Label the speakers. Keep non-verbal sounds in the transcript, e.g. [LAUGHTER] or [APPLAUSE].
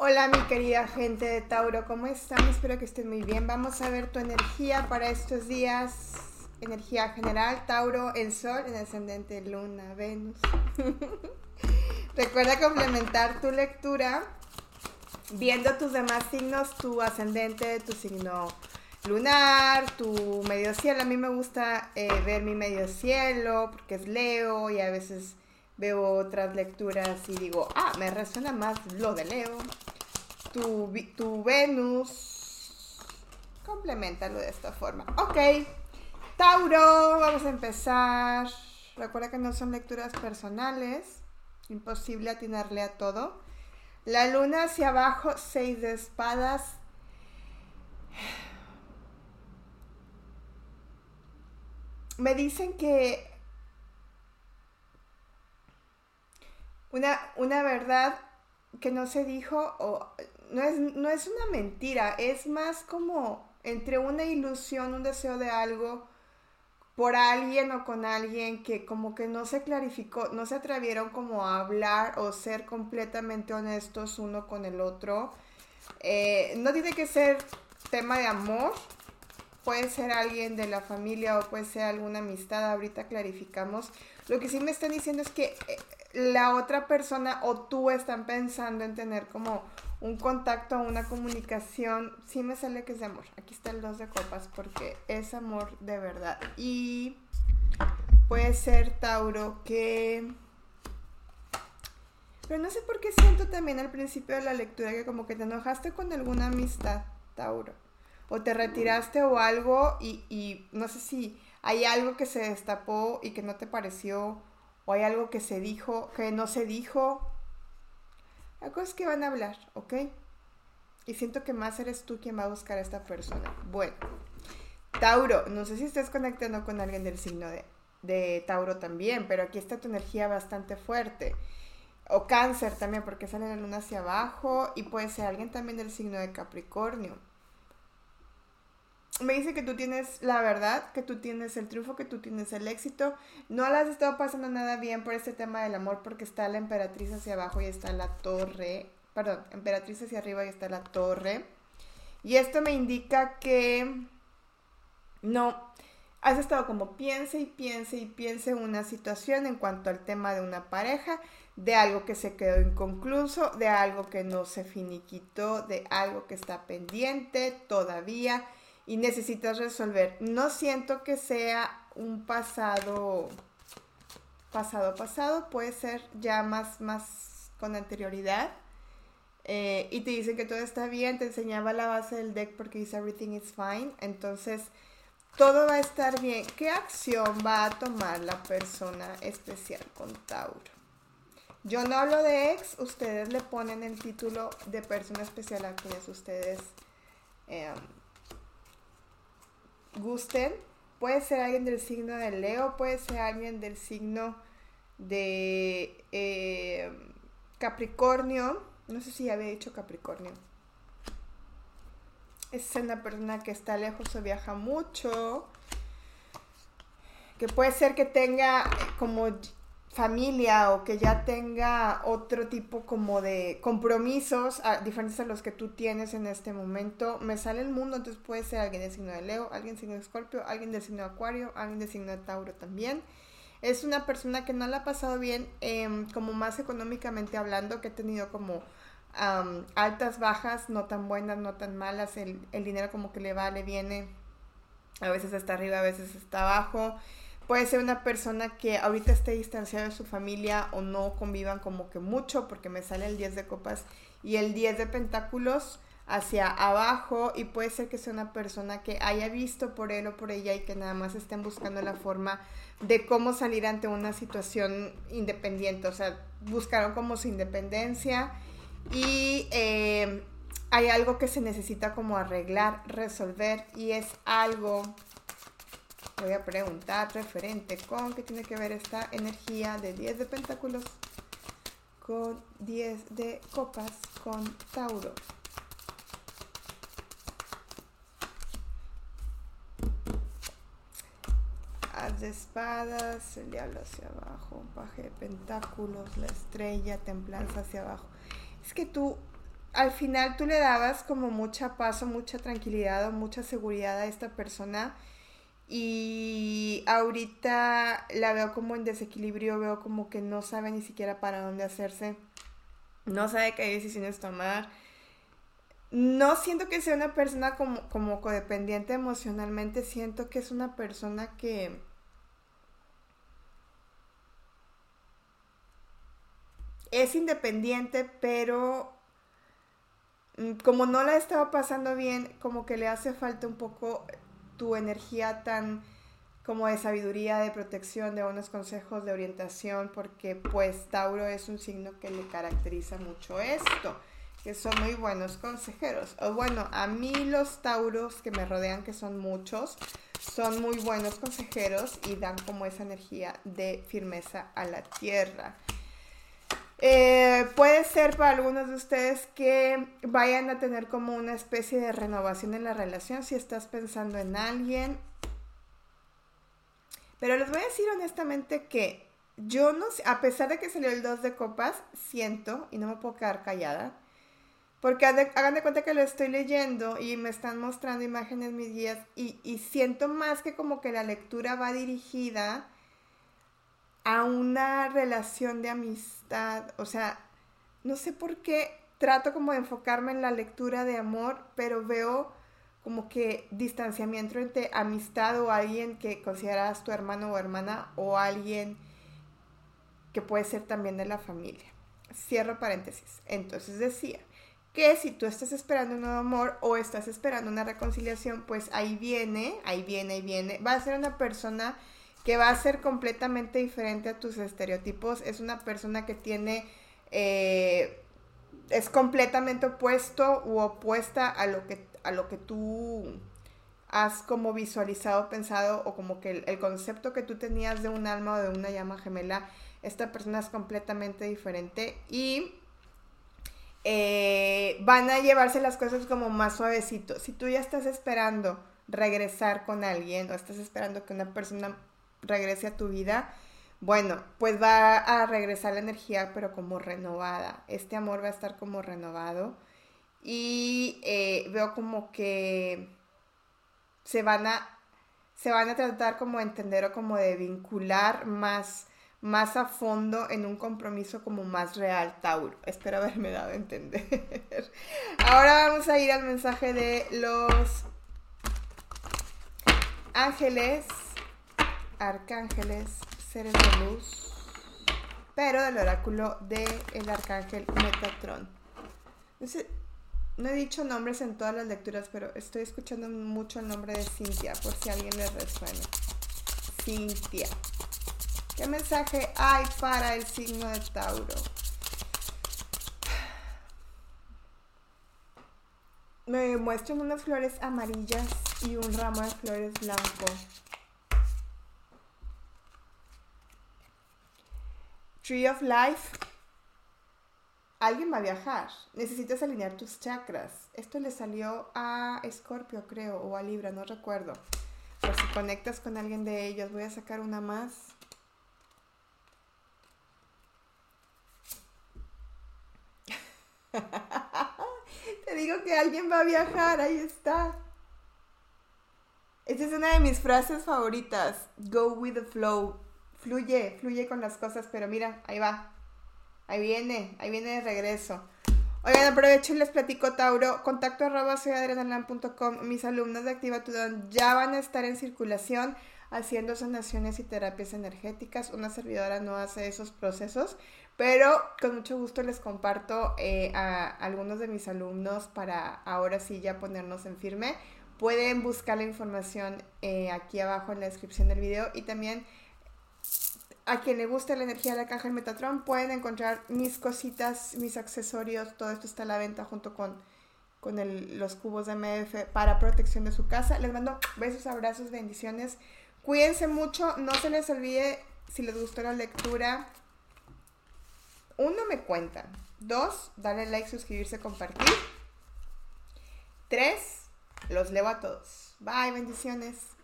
Speaker 1: Hola mi querida gente de Tauro, ¿cómo están? Espero que estén muy bien. Vamos a ver tu energía para estos días. Energía general, Tauro, el Sol, el ascendente, Luna, Venus. [LAUGHS] Recuerda complementar tu lectura viendo tus demás signos, tu ascendente, tu signo lunar, tu medio cielo. A mí me gusta eh, ver mi medio cielo porque es Leo y a veces veo otras lecturas y digo, ah, me resuena más lo de Leo. Tu, tu Venus, complementalo de esta forma. Ok, Tauro, vamos a empezar. Recuerda que no son lecturas personales, imposible atinarle a todo. La luna hacia abajo, seis de espadas. [SIGHS] Me dicen que una, una verdad que no se dijo, o no es, no es una mentira, es más como entre una ilusión, un deseo de algo por alguien o con alguien que como que no se clarificó, no se atrevieron como a hablar o ser completamente honestos uno con el otro. Eh, no tiene que ser tema de amor, puede ser alguien de la familia o puede ser alguna amistad, ahorita clarificamos. Lo que sí me están diciendo es que eh, la otra persona o tú están pensando en tener como un contacto, una comunicación, sí me sale que es de amor. Aquí está el dos de copas porque es amor de verdad. Y puede ser Tauro que... Pero no sé por qué siento también al principio de la lectura que como que te enojaste con alguna amistad, Tauro. O te retiraste o algo y, y no sé si hay algo que se destapó y que no te pareció o hay algo que se dijo, que no se dijo. Hay cosas que van a hablar, ¿ok? Y siento que más eres tú quien va a buscar a esta persona. Bueno, Tauro, no sé si estás conectando con alguien del signo de, de Tauro también, pero aquí está tu energía bastante fuerte. O cáncer también, porque sale la luna hacia abajo y puede ser alguien también del signo de Capricornio me dice que tú tienes la verdad, que tú tienes el triunfo, que tú tienes el éxito. No le has estado pasando nada bien por este tema del amor porque está la emperatriz hacia abajo y está la torre. Perdón, emperatriz hacia arriba y está la torre. Y esto me indica que no, has estado como piense y piense y piense una situación en cuanto al tema de una pareja, de algo que se quedó inconcluso, de algo que no se finiquitó, de algo que está pendiente todavía y necesitas resolver. No siento que sea un pasado, pasado, pasado, puede ser ya más, más con anterioridad. Eh, y te dicen que todo está bien, te enseñaba la base del deck porque dice everything is fine. Entonces, todo va a estar bien. ¿Qué acción va a tomar la persona especial con Tauro? Yo no hablo de ex, ustedes le ponen el título de persona especial a quienes ustedes eh, gusten. Puede ser alguien del signo de Leo, puede ser alguien del signo de eh, Capricornio. No sé si había dicho Capricornio. Es una persona que está lejos o viaja mucho. Que puede ser que tenga como familia o que ya tenga otro tipo como de compromisos diferentes a los que tú tienes en este momento. Me sale el mundo, entonces puede ser alguien del signo de Leo, alguien del signo de Escorpio, alguien del signo de Acuario, alguien del signo de Tauro también. Es una persona que no la ha pasado bien, em, como más económicamente hablando, que ha tenido como altas, bajas, no tan buenas, no tan malas. El, el dinero como que le va, le viene. A veces está arriba, a veces está abajo puede ser una persona que ahorita esté distanciada de su familia o no convivan como que mucho, porque me sale el 10 de copas y el 10 de pentáculos hacia abajo y puede ser que sea una persona que haya visto por él o por ella y que nada más estén buscando la forma de cómo salir ante una situación independiente, o sea, buscaron como su independencia y eh, hay algo que se necesita como arreglar, resolver y es algo voy a preguntar referente con qué tiene que ver esta energía de 10 de pentáculos con 10 de copas con Tauro. Haz de espadas, el diablo hacia abajo, paje de pentáculos, la estrella, templanza hacia abajo. Es que tú al final tú le dabas como mucha paz o mucha tranquilidad o mucha seguridad a esta persona y ahorita la veo como en desequilibrio, veo como que no sabe ni siquiera para dónde hacerse, no sabe qué decisiones tomar. No siento que sea una persona como, como codependiente emocionalmente, siento que es una persona que... Es independiente, pero mm, como no la estaba pasando bien, como que le hace falta un poco tu energía tan como de sabiduría, de protección, de buenos consejos, de orientación, porque pues Tauro es un signo que le caracteriza mucho esto, que son muy buenos consejeros. O bueno, a mí los Tauros que me rodean, que son muchos, son muy buenos consejeros y dan como esa energía de firmeza a la tierra. Eh, puede ser para algunos de ustedes que vayan a tener como una especie de renovación en la relación si estás pensando en alguien. Pero les voy a decir honestamente que yo no sé, a pesar de que salió el 2 de copas, siento, y no me puedo quedar callada, porque hagan de cuenta que lo estoy leyendo y me están mostrando imágenes mis guías y, y siento más que como que la lectura va dirigida a una relación de amistad. O sea, no sé por qué trato como de enfocarme en la lectura de amor, pero veo como que distanciamiento entre amistad o alguien que consideras tu hermano o hermana o alguien que puede ser también de la familia. Cierro paréntesis. Entonces decía que si tú estás esperando un nuevo amor o estás esperando una reconciliación, pues ahí viene, ahí viene, ahí viene. Va a ser una persona que va a ser completamente diferente a tus estereotipos. Es una persona que tiene, eh, es completamente opuesto u opuesta a lo que, a lo que tú has como visualizado, pensado o como que el, concepto que tú tenías de un alma o de una llama gemela, esta persona es completamente diferente y eh, van a llevarse las cosas como más suavecito. Si tú ya estás esperando regresar con alguien o estás esperando que una persona regrese a tu vida, bueno, pues va a regresar la energía, pero como renovada. Este amor va a estar como renovado. Y eh, veo como que se van a se van a tratar como de entender o como de vincular más, más a fondo en un compromiso como más real, Tauro. Espero haberme dado a entender. [LAUGHS] Ahora vamos a ir al mensaje de los ángeles arcángeles, seres de luz, pero del oráculo del el arcángel Metatron. No, he dicho nombres en todas las lecturas, pero estoy escuchando mucho el nombre de Cintia, por si a alguien le resuena. Cintia. ¿Qué mensaje hay para el signo de Tauro? Me muestran unas flores amarillas y un ramo de flores blanco. Tree of Life. Alguien va a viajar. Necesitas alinear tus chakras. Esto le salió a Escorpio, creo, o a Libra, no recuerdo. Por si conectas con alguien de ellos. Voy a sacar una más. [LAUGHS] Te digo que alguien va a viajar, ahí está. Esta es una de mis frases favoritas. Go with the flow fluye, fluye con las cosas, pero mira, ahí va. Ahí viene, ahí viene de regreso. Oigan, aprovecho y les platico, Tauro. Contacto arroba soyadrenalan.com. Mis alumnos de Activa Tu ya van a estar en circulación haciendo sanaciones y terapias energéticas. Una servidora no hace esos procesos, pero con mucho gusto les comparto eh, a algunos de mis alumnos para ahora sí ya ponernos en firme. Pueden buscar la información eh, aquí abajo en la descripción del video y también a quien le guste la energía de del Metatron pueden encontrar mis cositas, mis accesorios, todo esto está a la venta junto con, con los cubos de MF para protección de su casa. Les mando besos, abrazos, bendiciones. Cuídense mucho, no se les olvide si les gustó la lectura. Uno, me cuentan. Dos, darle like, suscribirse, compartir. Tres, los leo a todos. Bye, bendiciones.